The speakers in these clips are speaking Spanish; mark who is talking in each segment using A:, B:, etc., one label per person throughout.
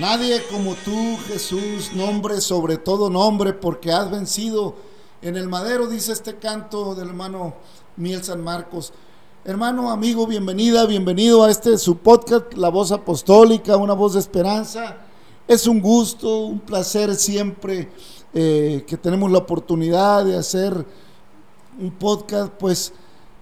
A: Nadie como tú, Jesús, nombre sobre todo nombre,
B: porque has vencido en el madero, dice este canto del hermano Miel San Marcos. Hermano, amigo, bienvenida, bienvenido a este su podcast, La Voz Apostólica, una voz de esperanza. Es un gusto, un placer siempre eh, que tenemos la oportunidad de hacer un podcast, pues,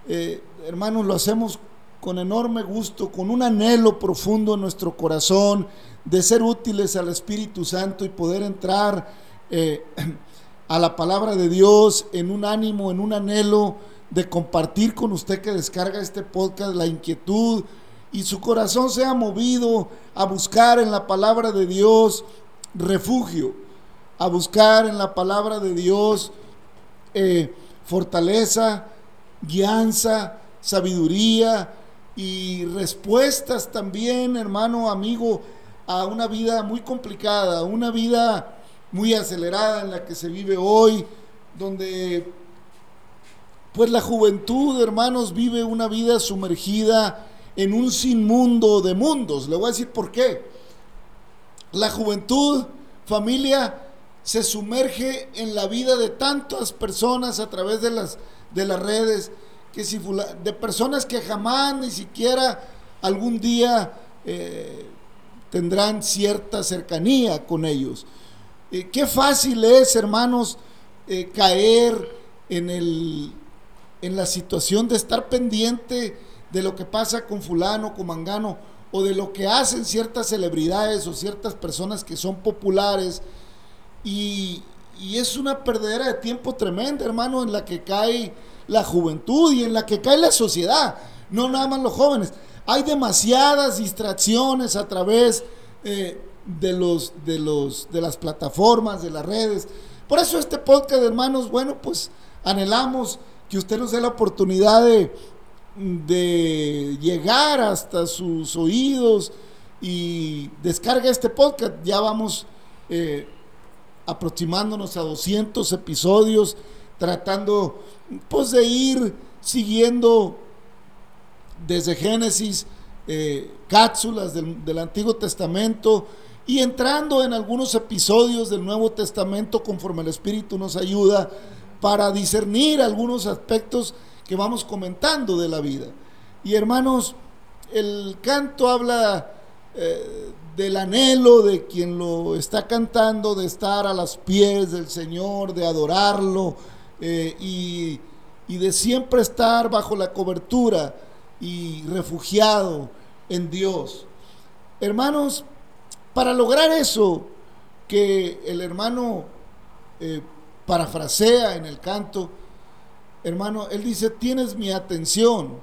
B: eh, hermanos, lo hacemos con enorme gusto, con un anhelo profundo en nuestro corazón de ser útiles al Espíritu Santo y poder entrar eh, a la palabra de Dios en un ánimo, en un anhelo de compartir con usted que descarga este podcast la inquietud y su corazón sea movido a buscar en la palabra de Dios refugio, a buscar en la palabra de Dios eh, fortaleza, guianza, sabiduría y respuestas también, hermano, amigo, a una vida muy complicada, una vida muy acelerada en la que se vive hoy, donde pues la juventud, hermanos, vive una vida sumergida en un sinmundo de mundos. Le voy a decir por qué. La juventud, familia, se sumerge en la vida de tantas personas a través de las, de las redes, que de personas que jamás ni siquiera algún día eh, tendrán cierta cercanía con ellos. Eh, qué fácil es, hermanos, eh, caer en, el, en la situación de estar pendiente de lo que pasa con fulano, con mangano, o de lo que hacen ciertas celebridades o ciertas personas que son populares. Y, y es una perdedera de tiempo tremenda, hermano, en la que cae la juventud y en la que cae la sociedad, no nada más los jóvenes. Hay demasiadas distracciones a través eh, de, los, de, los, de las plataformas, de las redes. Por eso este podcast, hermanos, bueno, pues anhelamos que usted nos dé la oportunidad de, de llegar hasta sus oídos y descarga este podcast. Ya vamos eh, aproximándonos a 200 episodios, tratando pues de ir siguiendo desde Génesis eh, cápsulas del, del Antiguo Testamento y entrando en algunos episodios del Nuevo Testamento conforme el Espíritu nos ayuda para discernir algunos aspectos que vamos comentando de la vida. Y hermanos, el canto habla eh, del anhelo de quien lo está cantando, de estar a los pies del Señor, de adorarlo eh, y, y de siempre estar bajo la cobertura y refugiado en Dios. Hermanos, para lograr eso que el hermano eh, parafrasea en el canto, hermano, él dice, tienes mi atención.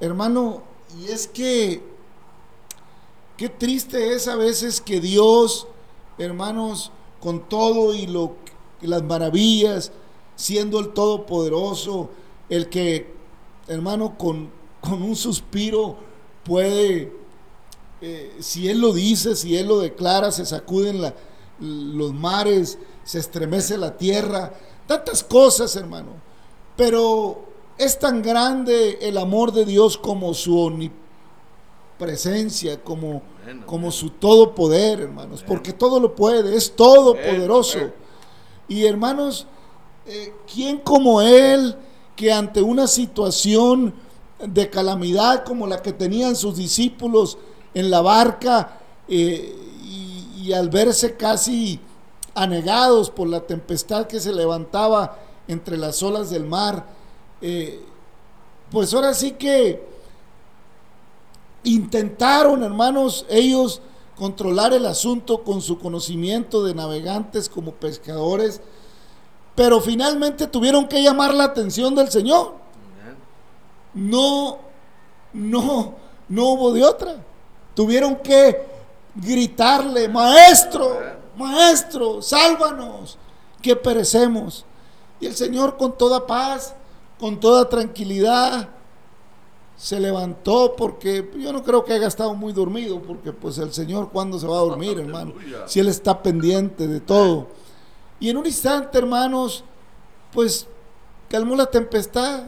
B: Hermano, y es que, qué triste es a veces que Dios, hermanos, con todo y lo, las maravillas, siendo el Todopoderoso, el que, hermano, con, con un suspiro puede, eh, si Él lo dice, si Él lo declara, se sacuden la, los mares, se estremece la tierra, tantas cosas, hermano. Pero es tan grande el amor de Dios como su omnipresencia, como, como su todo poder, hermanos, porque todo lo puede, es todopoderoso. Y hermanos, eh, ¿quién como Él que ante una situación de calamidad como la que tenían sus discípulos en la barca eh, y, al verse casi anegados por la tempestad que se levantaba entre las olas del mar, eh, pues ahora sí que intentaron, hermanos, ellos controlar el asunto con su conocimiento de navegantes como pescadores, pero finalmente tuvieron que llamar la atención del Señor. No, no, no hubo de otra. Tuvieron que gritarle, maestro, maestro, sálvanos, que perecemos. Y el Señor con toda paz, con toda tranquilidad, se levantó porque yo no creo que haya estado muy dormido, porque pues el Señor cuando se va a dormir, hermano, si Él está pendiente de todo. Y en un instante, hermanos, pues calmó la tempestad,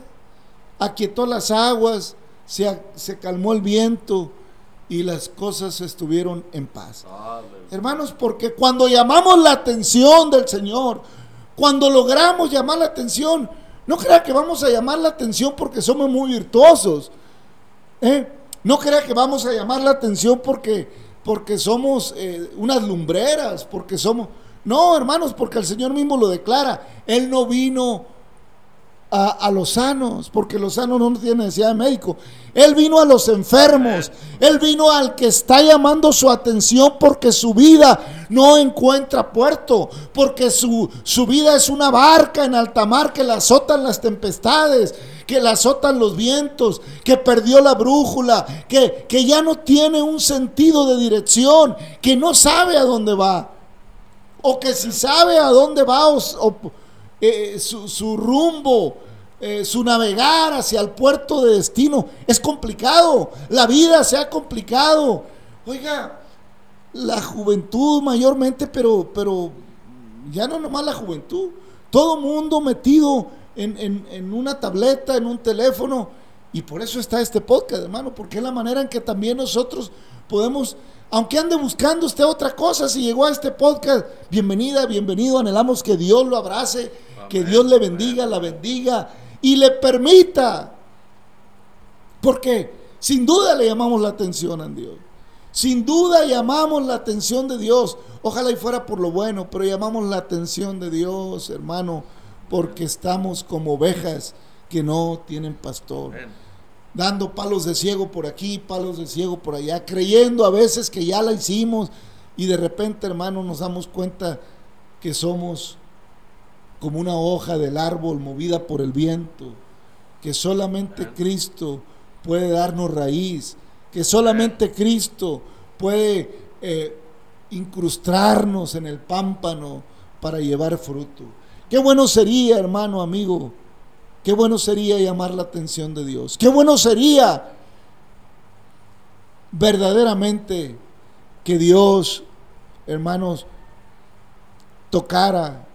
B: aquietó las aguas, se, se calmó el viento y las cosas estuvieron en paz. Hermanos, porque cuando llamamos la atención del Señor, cuando logramos llamar la atención, no crea que vamos a llamar la atención porque somos muy virtuosos. ¿eh? No crea que vamos a llamar la atención porque, porque somos eh, unas lumbreras, porque somos... No, hermanos, porque el Señor mismo lo declara. Él no vino a, los sanos, porque los sanos no tienen necesidad de médico. Él vino a los enfermos. Él vino al que está llamando su atención porque su vida no encuentra puerto, porque su, su vida es una barca en alta mar que la azotan las tempestades, que la azotan los vientos, que perdió la brújula, que, que ya no tiene un sentido de dirección, que no sabe a dónde va. O que si sabe a dónde va o, o eh, su, su, rumbo, eh, su navegar hacia el puerto de destino. Es complicado, la vida se ha complicado. Oiga, la juventud mayormente, pero, pero ya no nomás la juventud, todo mundo metido en, en, en una tableta, en un teléfono. Y por eso está este podcast, hermano, porque es la manera en que también nosotros podemos aunque ande buscando usted otra cosa, si llegó a este podcast, bienvenida, bienvenido. Anhelamos que Dios lo abrace. Que Dios le bendiga, la bendiga y le permita. Porque sin duda le llamamos la atención a Dios. Sin duda llamamos la atención de Dios. Ojalá y fuera por lo bueno, pero llamamos la atención de Dios, hermano, porque estamos como ovejas que no tienen pastor. Dando palos de ciego por aquí, palos de ciego por allá, creyendo a veces que ya la hicimos y de repente, hermano, nos damos cuenta que somos como una hoja del árbol movida por el viento, que solamente Cristo puede darnos raíz, que solamente Cristo puede eh, incrustarnos en el pámpano para llevar fruto. Qué bueno sería, hermano, amigo, qué bueno sería llamar la atención de Dios. Qué bueno sería verdaderamente que Dios, hermanos, tocara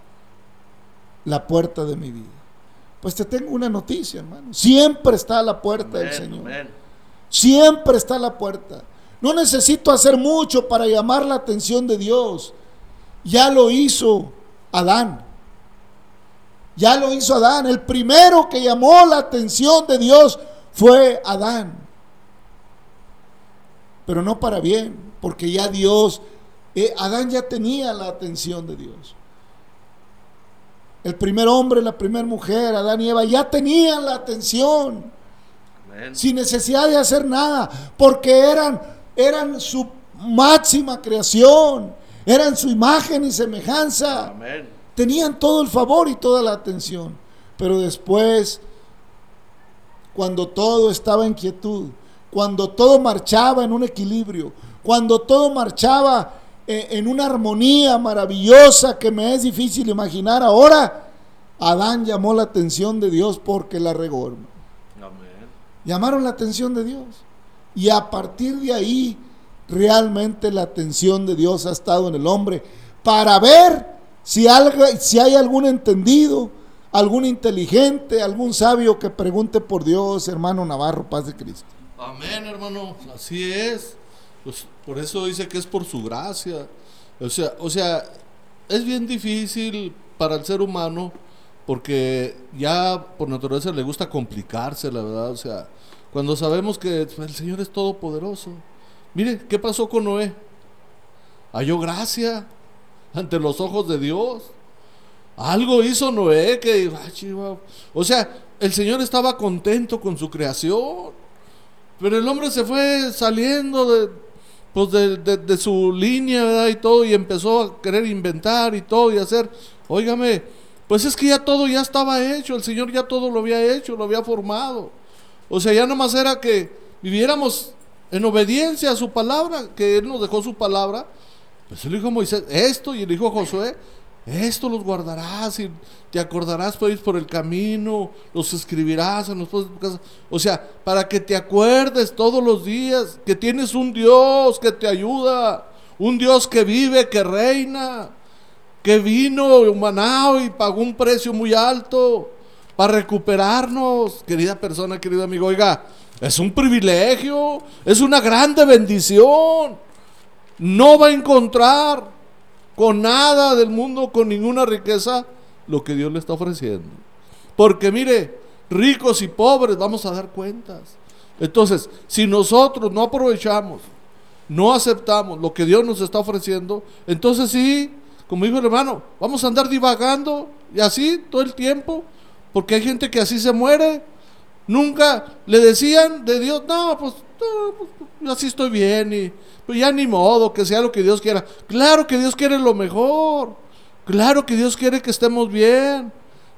B: la puerta de mi vida. Pues te tengo una noticia, hermano. Siempre está a la puerta del Señor.
C: amén.
B: Siempre está a la puerta. No necesito hacer mucho para llamar la atención de Dios. Ya lo hizo Adán. Ya lo hizo Adán. El primero que llamó la atención de Dios fue Adán. Pero no para bien, porque ya Dios, eh, Adán ya tenía la atención de Dios. El primer hombre, la primera mujer, Adán y Eva, ya tenían la atención
C: Amén.
B: sin necesidad de hacer nada, porque eran, eran su máxima creación, eran su imagen y semejanza,
C: Amén.
B: tenían todo el favor y toda la atención. Pero después, cuando todo estaba en quietud, cuando todo marchaba en un equilibrio, cuando todo marchaba en una armonía maravillosa que me es difícil imaginar ahora, Adán llamó la atención de Dios porque la regó. hermano
C: Amén.
B: llamaron la atención de Dios. Y a partir de ahí, realmente la atención de Dios ha estado en el hombre para ver si, algo, si hay algún entendido, algún inteligente, algún sabio que pregunte por Dios, hermano Navarro, paz de Cristo.
D: Amén, hermano, así es. Pues por eso dice que es por su gracia. O sea, o sea, es bien difícil para el ser humano porque ya por naturaleza le gusta complicarse, la verdad. O sea, cuando sabemos que el Señor es todopoderoso. Mire, ¿qué pasó con Noé? Halló gracia ante los ojos de Dios. Algo hizo Noé que, o sea, el Señor estaba contento con su creación. Pero el hombre se fue saliendo de, pues de, de- su línea, ¿verdad? Y todo, y empezó a querer inventar y todo, y hacer. Óigame, pues es que ya todo ya estaba hecho, el Señor ya todo lo había hecho, lo había formado. O sea, ya nomás era que viviéramos en obediencia a su palabra, que Él nos dejó su palabra. Pues él dijo a Moisés, esto, y el dijo a Josué, esto los guardarás y te acordarás por por el camino, los escribirás en los postes de tu casa. O sea, para que te acuerdes todos los días que tienes un Dios que te ayuda, un Dios que vive, que reina, que vino humanado y pagó un precio muy alto para recuperarnos. Querida persona, querido amigo, oiga, es un privilegio, es una grande bendición. No va a encontrar con nada del mundo, con ninguna riqueza, lo que Dios le está ofreciendo. Porque mire, ricos y pobres vamos a dar cuentas. Entonces, si nosotros no aprovechamos, no aceptamos lo que Dios nos está ofreciendo, entonces sí, como dijo el hermano, vamos a andar divagando y así todo el tiempo, porque hay gente que así se muere. Nunca le decían de Dios, no, pues, no, pues, así estoy bien y pues ya ni modo, que sea lo que Dios quiera. Claro que Dios quiere lo mejor. Claro que Dios quiere que estemos bien.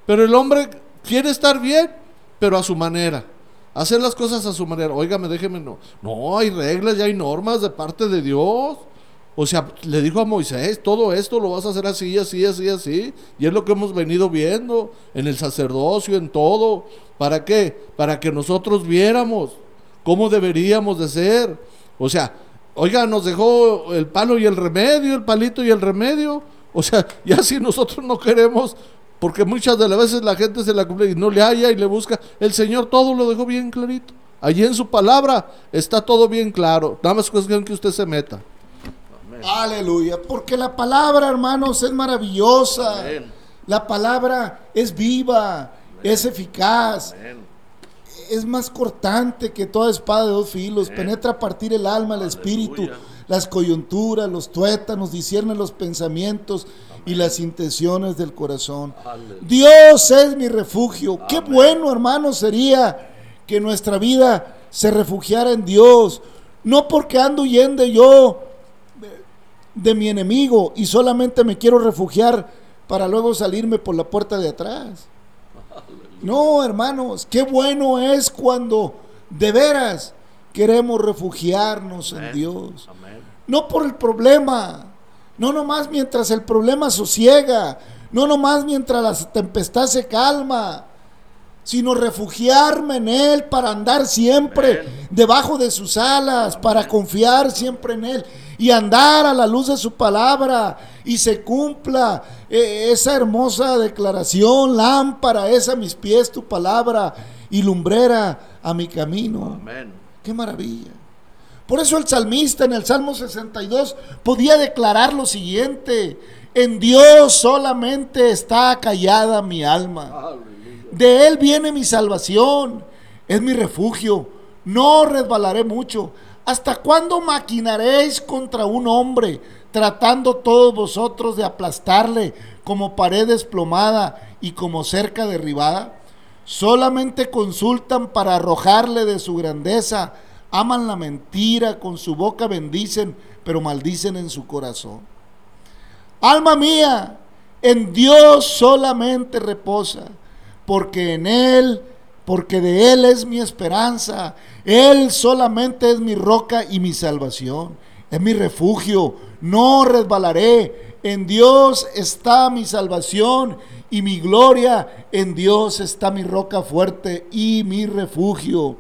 D: Pero el hombre quiere estar bien, pero a su manera. Hacer las cosas a su manera. Óigame, déjeme, no. No, hay reglas, ya hay normas de parte de Dios. O sea, le dijo a Moisés, todo esto lo vas a hacer así, así, así, así. Y es lo que hemos venido viendo en el sacerdocio, en todo. ¿Para qué? Para que nosotros viéramos cómo deberíamos de ser. O sea, oiga, nos dejó el palo y el remedio, el palito y el remedio. O sea, ya si nosotros no queremos, porque muchas de las veces la gente se la cumple y no le halla y le busca, el Señor todo lo dejó bien clarito. Allí en su palabra está todo bien claro. Nada más cuestión que usted se meta.
B: Aleluya, porque la palabra, hermanos, es maravillosa.
C: Amén.
B: La palabra es viva, es eficaz. Es más cortante que toda espada de dos filos, penetra a partir el alma, el espíritu,
C: Aleluya.
B: las coyunturas, los tuétanos, discierne los pensamientos y las intenciones del corazón.
C: Aleluya.
B: Dios es mi refugio. Qué bueno, hermano, sería que nuestra vida se refugiara en Dios. No porque ando huyendo yo de mi enemigo y solamente me quiero refugiar para luego salirme por la puerta de atrás. No, hermanos, qué bueno es cuando de veras queremos refugiarnos en. Dios.
C: Amén.
B: No por el problema, no nomás mientras el problema sosiega, no nomás mientras la tempestad se calma, sino refugiarme en Él para andar siempre
C: Amén.
B: debajo de sus alas, para confiar siempre en Él y andar a la luz de su palabra y se cumpla eh, esa hermosa declaración, lámpara es a mis pies tu palabra y lumbrera a mi camino.
C: Amén.
B: Qué maravilla. Por eso el salmista en el Salmo 62 podía declarar lo siguiente, en Dios solamente está callada mi alma. De Él viene mi salvación, es mi refugio, no resbalaré mucho. ¿Hasta cuándo maquinaréis contra un hombre, tratando todos vosotros de aplastarle como pared desplomada y como cerca derribada? Solamente consultan para arrojarle de su grandeza, aman la mentira, con su boca bendicen, pero maldicen en su corazón. Alma mía, en Dios solamente reposa, porque en Él, porque de Él es mi esperanza. Él solamente es mi roca y mi salvación, es mi refugio. No resbalaré. En Dios está mi salvación y mi gloria. En Dios está mi roca fuerte y mi refugio.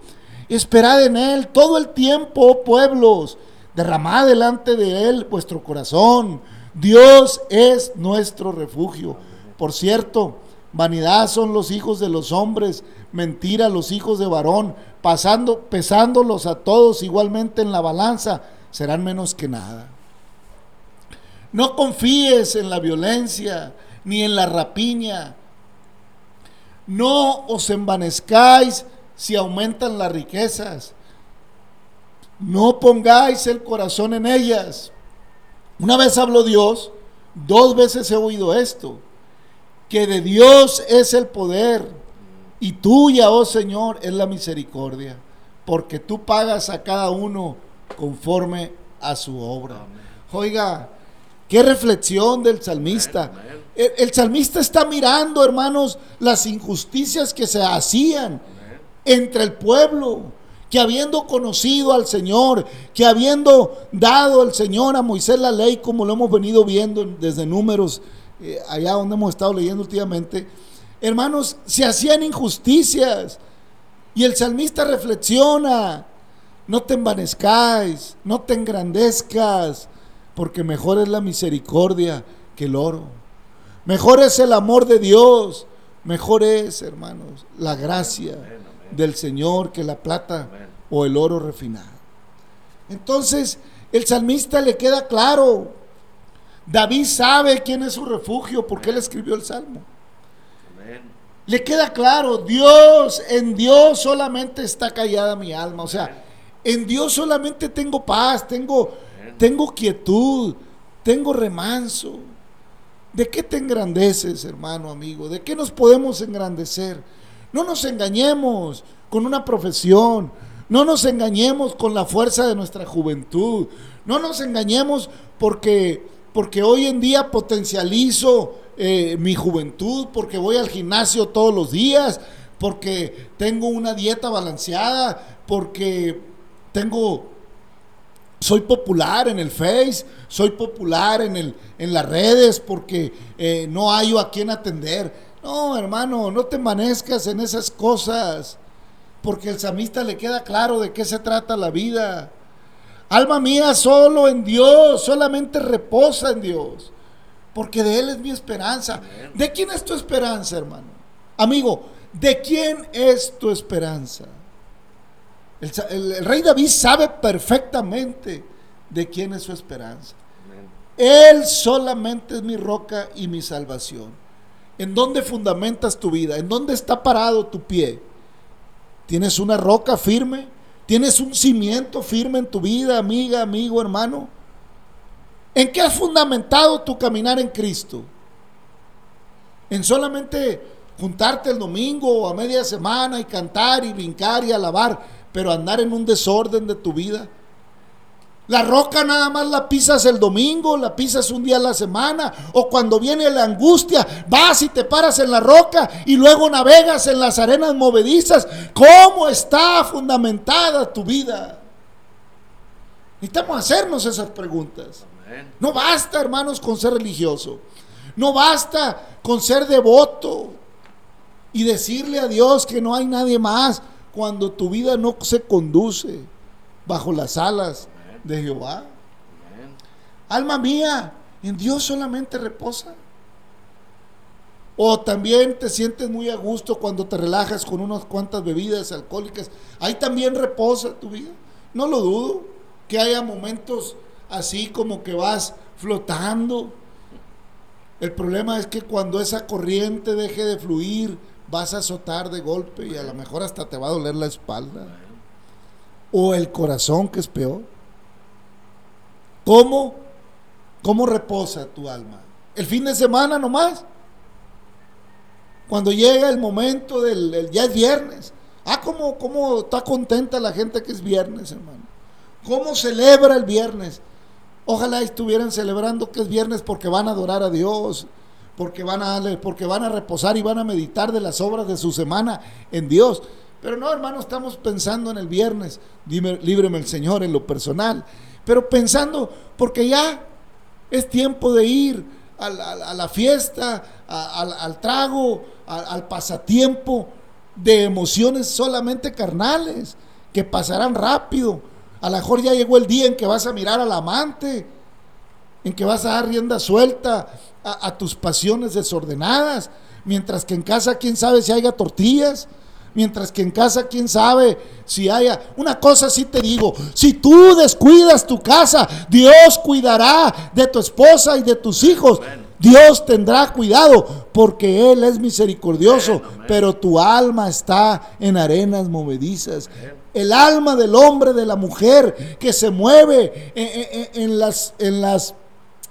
B: Esperad en Él todo el tiempo, oh pueblos. Derramad delante de Él vuestro corazón. Dios es nuestro refugio. Por cierto, vanidad son los hijos de los hombres, mentira los hijos de varón, pasando, pesándolos a todos igualmente en la balanza, serán menos que nada. No confíes en la violencia ni en la rapiña. No os envanezcáis si aumentan las riquezas. No pongáis el corazón en ellas. Una vez habló Dios, dos veces he oído esto, que de Dios es el poder y tuya, oh Señor, es la misericordia, porque tú pagas a cada uno conforme a su obra.
C: Amén.
B: Oiga, qué reflexión del salmista.
C: Amén.
B: El, el salmista está mirando, hermanos, las injusticias que se hacían
C: Amén.
B: entre el pueblo, que habiendo conocido al Señor, que habiendo dado al Señor a Moisés la ley, como lo hemos venido viendo desde números, eh, allá donde hemos estado leyendo últimamente, hermanos, se hacían injusticias. Y el salmista reflexiona, no te envanezcáis, no te engrandezcas, porque mejor es la misericordia que el oro. Mejor es el amor de Dios, mejor es, hermanos, la gracia
C: Amén, amén.
B: del Señor que la plata
C: Amén.
B: o el oro refinado. Entonces, el salmista le queda claro. David sabe quién es su refugio porque él escribió el salmo.
C: Amén.
B: Le queda claro, Dios, en Dios solamente está callada mi alma. O sea, en Dios solamente tengo paz, tengo, tengo quietud, tengo remanso. ¿De qué te engrandeces, hermano, amigo? ¿De qué nos podemos engrandecer? No nos engañemos con una profesión. No nos engañemos con la fuerza de nuestra juventud. No nos engañemos porque, porque hoy en día potencializo eh, mi juventud, porque voy al gimnasio todos los días, porque tengo una dieta balanceada, porque tengo soy popular en el Face, soy popular en, el, en las redes porque eh, no hay a quien atender. No, hermano, no te manezcas en esas cosas, porque el samista le queda claro de qué se trata la vida. Alma mía, solo en Dios, solamente reposa en Dios, porque de Él es mi esperanza. ¿De quién es tu esperanza, hermano? Amigo, ¿de quién es tu esperanza? El, el- el rey David sabe perfectamente de quién es su esperanza. Él solamente es mi roca y mi salvación. ¿En dónde fundamentas tu vida? ¿En dónde está parado tu pie? ¿Tienes una roca firme? ¿Tienes un cimiento firme en tu vida, amiga, amigo, hermano? ¿En qué has fundamentado tu caminar en Cristo? ¿En solamente juntarte el domingo o a media semana y cantar y brincar y alabar, pero andar en un desorden de tu vida? La roca nada más la pisas el domingo, la pisas un día a la semana, o cuando viene la angustia, vas y te paras en la roca y luego navegas en las arenas movedizas. ¿Cómo está fundamentada tu vida? Necesitamos hacernos esas preguntas. No basta, hermanos, con ser religioso. No basta con ser devoto y decirle a Dios que no hay nadie más cuando tu vida no se conduce bajo las alas de Jehová.
C: Amén.
B: Alma mía, en Dios solamente reposa. O también te sientes muy a gusto cuando te relajas con unas cuantas bebidas alcohólicas. Ahí también reposa tu vida. No lo dudo que haya momentos así como que vas flotando. El problema es que cuando esa corriente deje de fluir, vas a azotar de golpe y a lo mejor hasta te va a doler la espalda. O el corazón, que es peor. ¿Cómo? ¿Cómo reposa tu alma? ¿El fin de semana nomás? Cuando llega el momento del, ya es viernes. Ah, cómo, cómo está contenta la gente que es viernes, hermano. ¿Cómo celebra el viernes? Ojalá estuvieran celebrando que es viernes porque van a adorar a Dios, porque van a, porque van a reposar y van a meditar de las obras de su semana en Dios. Pero no, hermano, estamos pensando en el viernes. Líbreme el Señor en lo personal. Pero pensando, porque ya es tiempo de ir a, la fiesta, al, trago, al pasatiempo de emociones solamente carnales, que pasarán rápido. A lo mejor ya llegó el día en que vas a mirar al amante, en que vas a dar rienda suelta a, a tus pasiones desordenadas, mientras que en casa quién sabe si haya tortillas, mientras que en casa quién sabe si haya... Una cosa sí te digo, si tú descuidas tu casa, Dios cuidará de tu esposa y de tus hijos. Dios tendrá cuidado porque Él es misericordioso, pero tu alma está en arenas movedizas. El alma del hombre, de la mujer que se mueve en, en- en las, en, las,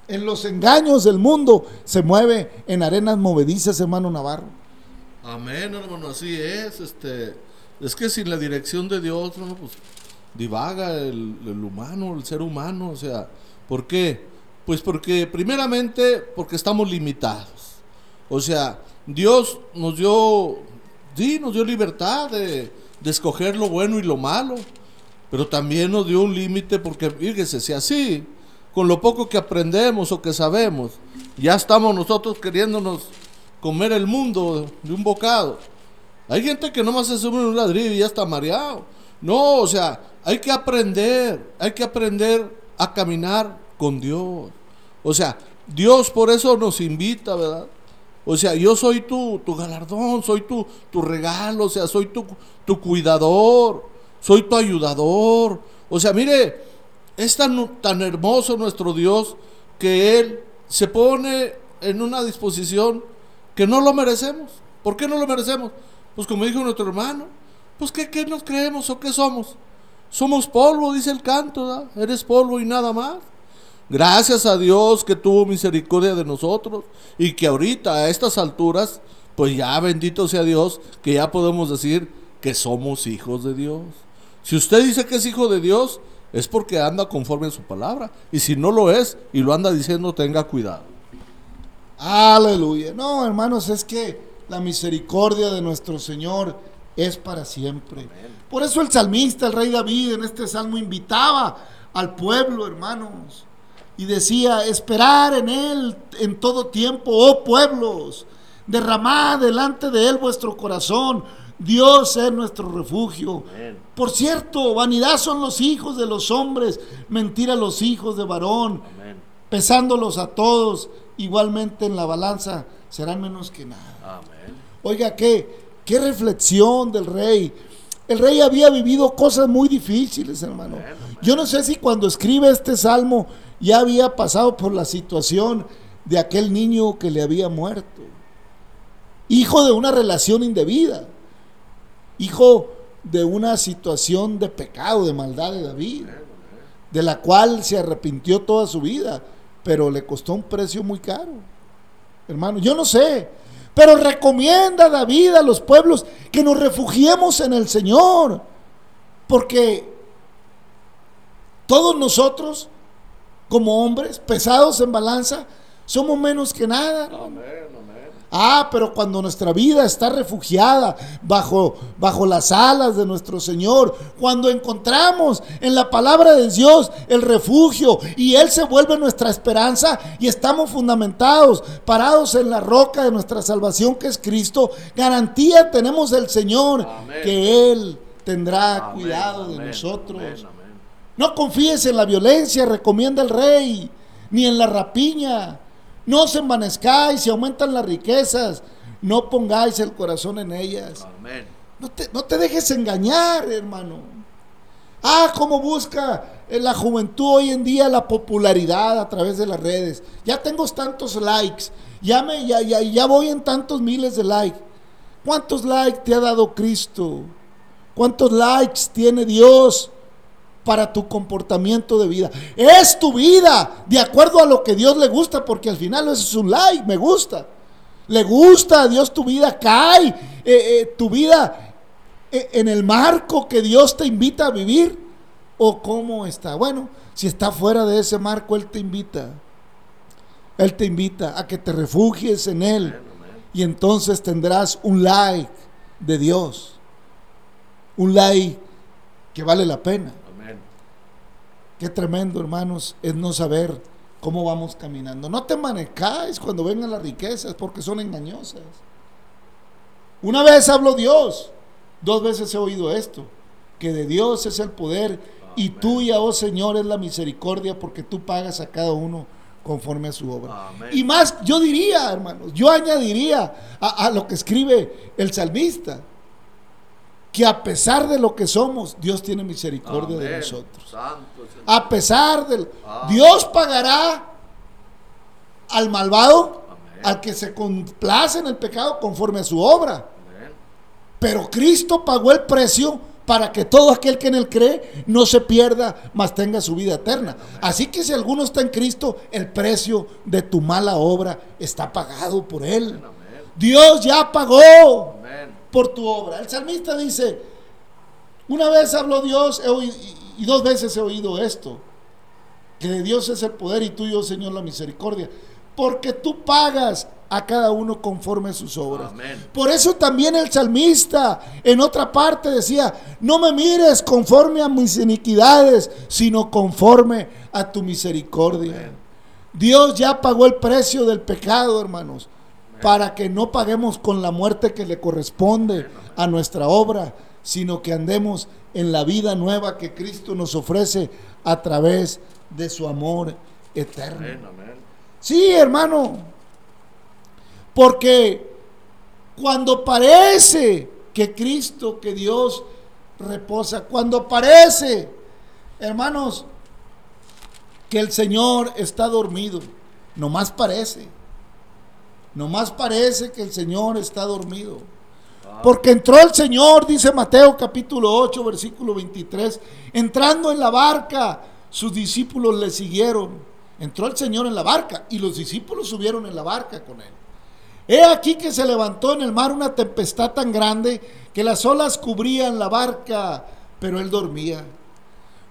B: en los engaños del mundo, se mueve en arenas movedizas, hermano Navarro.
D: Amén, hermano, así es. Este, es que sin la dirección de Dios, hermano, pues divaga el, el humano, el ser humano. O sea, ¿por qué? Pues porque, primeramente, porque estamos limitados. O sea, Dios nos dio, sí, nos dio libertad de, de escoger lo bueno y lo malo. Pero también nos dio un límite porque, fíjese, si así, con lo poco que aprendemos o que sabemos, ya estamos nosotros queriéndonos comer el mundo de un bocado. Hay gente que nomás se sube en un ladrillo y ya está mareado. No, o sea, hay que aprender, hay que aprender a caminar con Dios. O sea, Dios por eso nos invita, ¿verdad? O sea, yo soy tu, tu galardón, soy tu, tu regalo, o sea, soy tu, tu cuidador, soy tu ayudador. O sea, mire, es tan, tan hermoso nuestro Dios que Él se pone en una disposición que no lo merecemos. ¿Por qué no lo merecemos? Pues como dijo nuestro hermano, pues ¿qué, qué nos creemos o qué somos? Somos polvo, dice el canto. Eres polvo y nada más. Gracias a Dios que tuvo misericordia de nosotros y que ahorita a estas alturas, pues ya bendito sea Dios, que ya podemos decir que somos hijos de Dios. Si usted dice que es hijo de Dios, es porque anda conforme a su palabra. Y si no lo es y lo anda diciendo, tenga cuidado.
B: Aleluya. No, hermanos, es que la misericordia de nuestro Señor es para siempre. Por eso el salmista, el rey David, en este salmo invitaba al pueblo, hermanos, y decía, esperar en Él en todo tiempo, oh pueblos, derramad delante de Él vuestro corazón. Dios es nuestro refugio.
C: Amén.
B: Por cierto, vanidad son los hijos de los hombres, mentira los hijos de varón
C: Amén.
B: pesándolos a todos igualmente en la balanza, serán menos que nada.
C: Amén.
B: Oiga, qué, qué reflexión del rey. El rey había vivido cosas muy difíciles, hermano. Yo no sé si cuando escribe este salmo ya había pasado por la situación de aquel niño que le había muerto. Hijo de una relación indebida. Hijo de una situación de pecado, de maldad de David, de la cual se arrepintió toda su vida, pero le costó un precio muy caro. Hermano, yo no sé, pero recomienda David a los pueblos que nos refugiemos en el Señor, porque todos nosotros, como hombres, pesados en balanza, somos menos que nada. Ah, pero cuando nuestra vida está refugiada bajo, bajo las alas de nuestro Señor, cuando encontramos en la palabra de Dios el refugio y Él se vuelve nuestra esperanza y estamos fundamentados, parados en la roca de nuestra salvación que es Cristo, garantía tenemos del Señor
C: Amén.
B: que Él tendrá
C: Amén,
B: cuidado de nosotros. No confíes en la violencia, recomienda el rey, ni en la rapiña. No os envanezcáis si aumentan las riquezas. No pongáis el corazón en ellas.
C: Amén.
B: No te, no te dejes engañar, hermano. Ah, cómo busca en la juventud hoy en día la popularidad a través de las redes. Ya tengo tantos likes. Ya, me, ya, ya, ya voy en tantos miles de likes. ¿Cuántos likes te ha dado Cristo? ¿Cuántos likes tiene Dios para tu comportamiento de vida? Es tu vida, de acuerdo a lo que Dios le gusta, porque al final eso es un like, me gusta. Le gusta a Dios tu vida, cae eh, eh, tu vida eh, en el marco que Dios te invita a vivir. ¿O cómo está? Bueno, si está fuera de ese marco, Él te invita. Él te invita a que te refugies en Él. Y entonces tendrás un like de Dios. Un like que vale la pena. Qué tremendo, hermanos, es no saber cómo vamos caminando. No te manecáis cuando vengan las riquezas porque son engañosas. Una vez habló Dios, dos veces he oído esto, que de Dios es el poder y tuya, oh Señor, es la misericordia porque tú pagas a cada uno conforme a su obra.
C: Amén.
B: Y más, yo diría, hermanos, yo añadiría a, a lo que escribe el salmista, que a pesar de lo que somos, Dios tiene misericordia de nosotros.
C: Santo
B: A pesar del...
C: Ah.
B: Dios pagará al malvado,
C: Amén.
B: al que se complace en el pecado conforme a su obra.
C: Amén.
B: Pero Cristo pagó el precio para que todo aquel que en él cree no se pierda, mas tenga su vida eterna. Así que si alguno está en Cristo, el precio de tu mala obra está pagado por él. Dios ya pagó
C: Amén.
B: Por tu obra. El salmista dice, una vez habló Dios he y dos veces he oído esto, que de Dios es el poder y tuyo, Señor, la misericordia, porque tú pagas a cada uno conforme a sus obras.
C: Amén.
B: Por eso también el salmista en otra parte decía, no me mires conforme a mis iniquidades, sino conforme a tu misericordia.
C: Amén.
B: Dios ya pagó el precio del pecado, hermanos, para que no paguemos con la muerte que le corresponde a nuestra obra, sino que andemos en la vida nueva que Cristo nos ofrece a través de su amor eterno. Sí, hermano, porque cuando parece que Cristo, que Dios reposa, cuando parece, hermanos, que el Señor está dormido, nomás parece, nomás parece que el Señor está dormido. Porque entró el Señor, dice Mateo capítulo 8, versículo 23, entrando en la barca, sus discípulos le siguieron. Entró el Señor en la barca y los discípulos subieron en la barca con él. He aquí que se levantó en el mar una tempestad tan grande que las olas cubrían la barca, pero él dormía.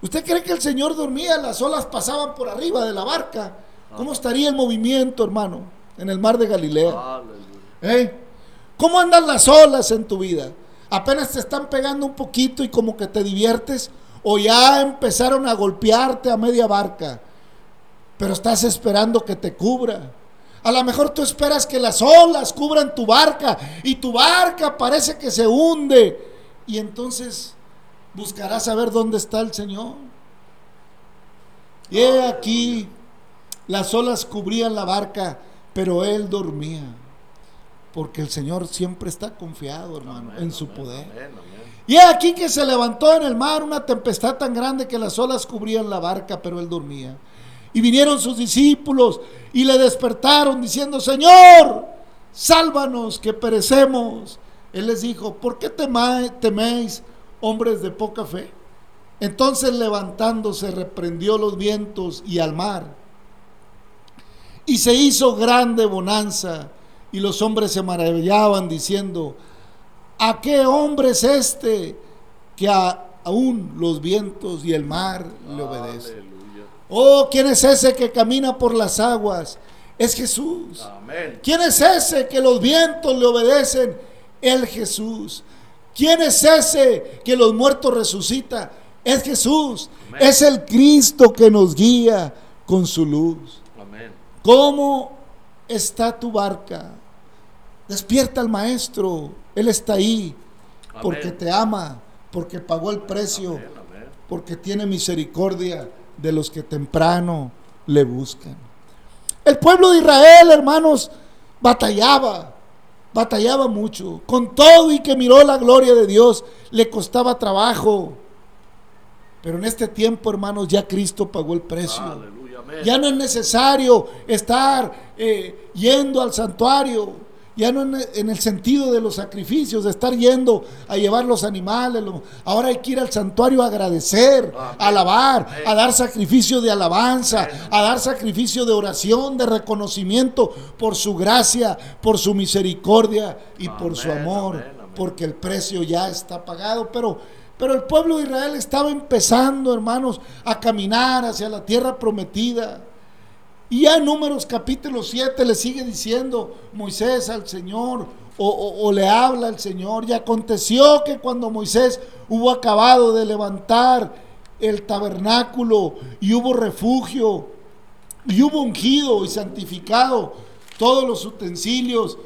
B: ¿Usted cree que el Señor dormía? Las olas pasaban por arriba de la barca. ¿Cómo estaría el movimiento, hermano, en el mar de Galilea? ¿Eh? ¿Cómo andan las olas en tu vida? ¿Apenas te están pegando un poquito y como que te diviertes? ¿O ya empezaron a golpearte a media barca? Pero estás esperando que te cubra. A lo mejor tú esperas que las olas cubran tu barca y tu barca parece que se hunde. Y entonces buscarás saber dónde está el Señor. Y he aquí, las olas cubrían la barca, pero él dormía. Porque el Señor siempre está confiado, hermano,
C: Amén,
B: en su
C: amén,
B: poder.
C: Amén.
B: Y he aquí que se levantó en el mar una tempestad tan grande que las olas cubrían la barca, pero él dormía. Y vinieron sus discípulos y le despertaron diciendo, Señor, sálvanos que perecemos. Él les dijo, ¿por qué teméis, hombres de poca fe. Entonces levantándose reprendió los vientos y al mar. Y se hizo grande bonanza y los hombres se maravillaban diciendo, ¿a qué hombre es este que a- aún los vientos y el mar le obedecen?
C: Aleluya.
B: Oh, ¿quién es ese que camina por las aguas? Es Jesús.
C: Amén.
B: ¿Quién es ese que los vientos le obedecen? El Jesús. ¿Quién es ese que los muertos resucita? Es Jesús.
C: Amén.
B: Es el Cristo que nos guía con su luz. ¿Cómo está tu barca? Despierta al Maestro. Él está ahí porque te ama, porque pagó el precio,
C: Amén, amén.
B: porque tiene misericordia de los que temprano le buscan. El pueblo de Israel, hermanos, batallaba, batallaba mucho. Con todo y que miró la gloria de Dios, le costaba trabajo. Pero en este tiempo, hermanos, ya Cristo pagó el precio.
C: Aleluya.
B: Ya no es necesario estar eh, yendo al santuario. Ya no en, el sentido de los sacrificios, de estar yendo a llevar los animales. ahora hay que ir al santuario a agradecer,
C: Amén.
B: a alabar,
C: Amén.
B: a dar sacrificio de alabanza,
C: Amén.
B: a dar sacrificio de oración, de reconocimiento por su gracia, por su misericordia y por su amor. Porque el precio ya está pagado. Pero, pero el pueblo de Israel estaba empezando, hermanos, a caminar hacia la tierra prometida. Y ya en Números capítulo 7 le sigue diciendo Moisés al Señor, o, o- le habla al Señor. Y aconteció que cuando Moisés hubo acabado de levantar el tabernáculo y hubo refugio, y hubo ungido y santificado todos los utensilios,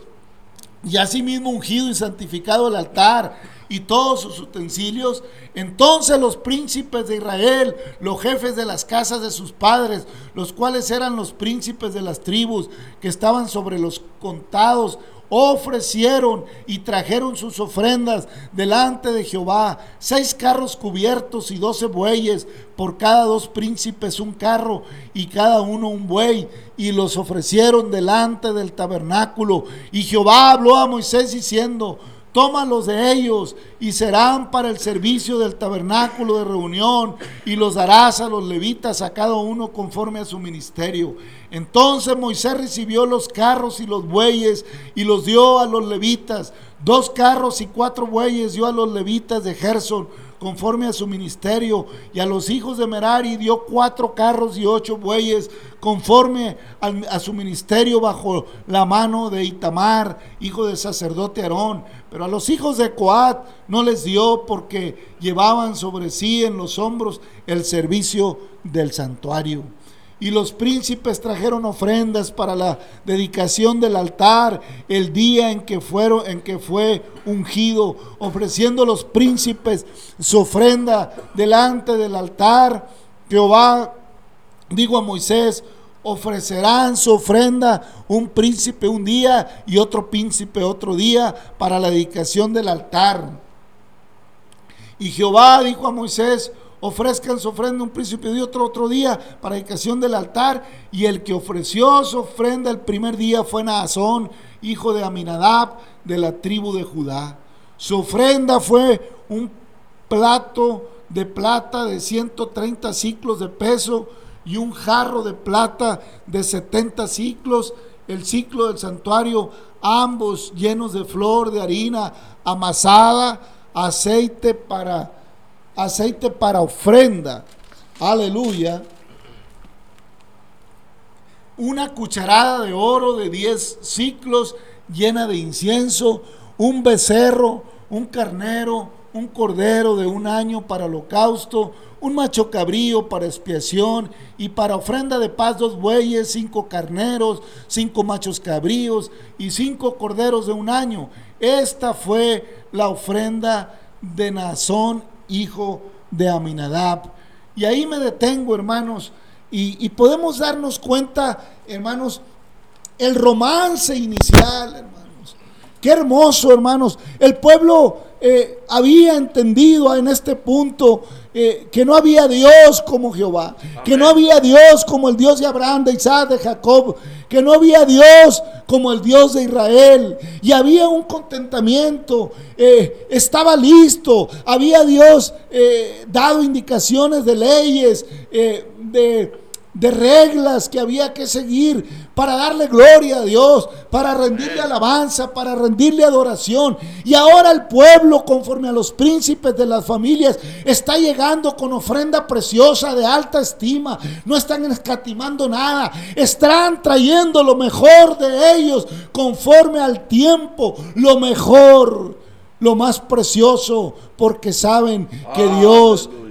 B: y asimismo ungido y santificado el altar y todos sus utensilios. Entonces los príncipes de Israel, los jefes de las casas de sus padres, los cuales eran los príncipes de las tribus que estaban sobre los contados, ofrecieron y trajeron sus ofrendas delante de Jehová, seis carros cubiertos y doce bueyes, por cada dos príncipes un carro y cada uno un buey, y los ofrecieron delante del tabernáculo. Y Jehová habló a Moisés diciendo, Tómalos de ellos y serán para el servicio del tabernáculo de reunión y los darás a los levitas a cada uno conforme a su ministerio. Entonces Moisés recibió los carros y los bueyes y los dio a los levitas. Dos carros y cuatro bueyes dio a los levitas de Gerson conforme a su ministerio, y a los hijos de Merari dio cuatro carros y ocho bueyes, conforme a su ministerio bajo la mano de Itamar, hijo del sacerdote Aarón. Pero a los hijos de Coat no les dio porque llevaban sobre sí en los hombros el servicio del santuario. Y los príncipes trajeron ofrendas para la dedicación del altar el día en que fueron en que fue ungido, ofreciendo los príncipes su ofrenda delante del altar. Jehová digo a Moisés, ofrecerán su ofrenda un príncipe un día y otro príncipe otro día para la dedicación del altar. Y Jehová dijo a Moisés, ofrezcan su ofrenda un príncipe de otro otro día para dedicación del altar. Y el que ofreció su ofrenda el primer día fue Naasón, hijo de Aminadab, de la tribu de Judá. Su ofrenda fue un plato de plata de 130 ciclos de peso y un jarro de plata de 70 ciclos, el ciclo del santuario, ambos llenos de flor de harina amasada, aceite para aceite para ofrenda. Aleluya. Una cucharada de oro de 10 ciclos llena de incienso, un becerro, un carnero, un cordero de un año para holocausto, un macho cabrío para expiación y para ofrenda de paz dos bueyes, cinco carneros, cinco machos cabríos y cinco corderos de un año. Esta fue la ofrenda de Nazón, hijo de Aminadab. Y ahí me detengo, hermanos, y, y podemos darnos cuenta, hermanos, el romance inicial, hermanos. Qué hermoso, hermanos. El pueblo eh, había entendido en este punto eh, que no había Dios como Jehová, que no había Dios como el Dios de Abraham, de Isaac, de Jacob, que no había Dios como el Dios de Israel. Y había un contentamiento, eh, estaba listo, había Dios eh, dado indicaciones de leyes, eh, de de reglas que había que seguir para darle gloria a Dios, para rendirle alabanza, para rendirle adoración. Y ahora el pueblo, conforme a los príncipes de las familias, está llegando con ofrenda preciosa de alta estima. No están escatimando nada, están trayendo lo mejor de ellos conforme al tiempo, lo mejor, lo más precioso, porque saben que Dios
C: Aleluya.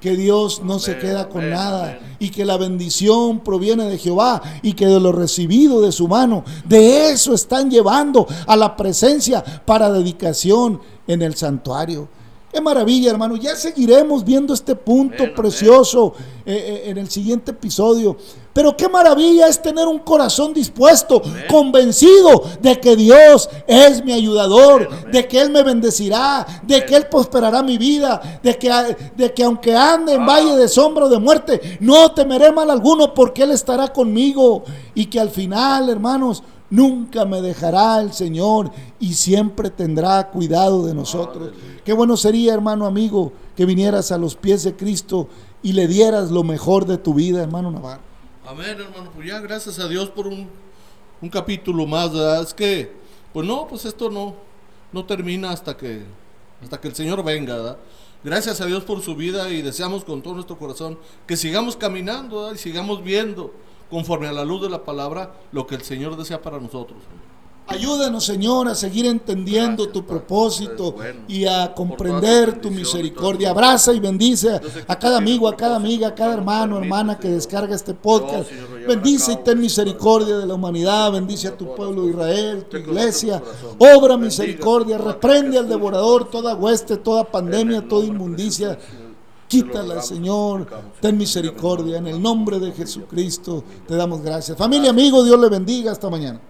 B: Que Dios no se queda con
C: amén,
B: nada
C: amén.
B: y que la bendición proviene de Jehová y que de lo recibido de su mano, de eso están llevando a la presencia para dedicación en el santuario. Qué maravilla, hermano. Ya seguiremos viendo este punto precioso eh, eh, en el siguiente episodio. Pero qué maravilla es tener un corazón dispuesto, convencido de que Dios es mi ayudador,
C: Amén,
B: de que Él me bendecirá, de que Él prosperará mi vida, de que, de que aunque ande en
C: Ah.
B: valle de sombra o de muerte, no temeré mal alguno porque Él estará conmigo. Y que al final, hermanos, nunca me dejará el Señor y siempre tendrá cuidado de nosotros. Qué bueno sería, hermano amigo, que vinieras a los pies de Cristo y le dieras lo mejor de tu vida, hermano Navarro.
D: Amén, hermano. Pues ya, gracias a Dios por un, un capítulo más, ¿verdad? Es que, pues no, pues esto no, no termina hasta que, hasta que el Señor venga, ¿verdad? Gracias a Dios por su vida y deseamos con todo nuestro corazón que sigamos caminando ¿verdad? y sigamos viendo conforme a la luz de la palabra lo que el Señor desea para nosotros.
B: Ayúdanos, Señor, a seguir entendiendo
C: Gracias,
B: tu propósito
C: bueno.
B: y a comprender
C: tu
B: misericordia. Abraza y bendice a cada amigo, a cada amiga, a cada hermano, hermana que descarga este podcast. Bendice y ten misericordia de la humanidad. Bendice a tu pueblo de Israel, tu iglesia. Obra misericordia. Reprende al devorador toda hueste, toda pandemia, toda inmundicia. Quítala, Señor. Ten misericordia. En el nombre de Jesucristo te damos gracias. Familia, amigo, Dios le bendiga. Hasta mañana.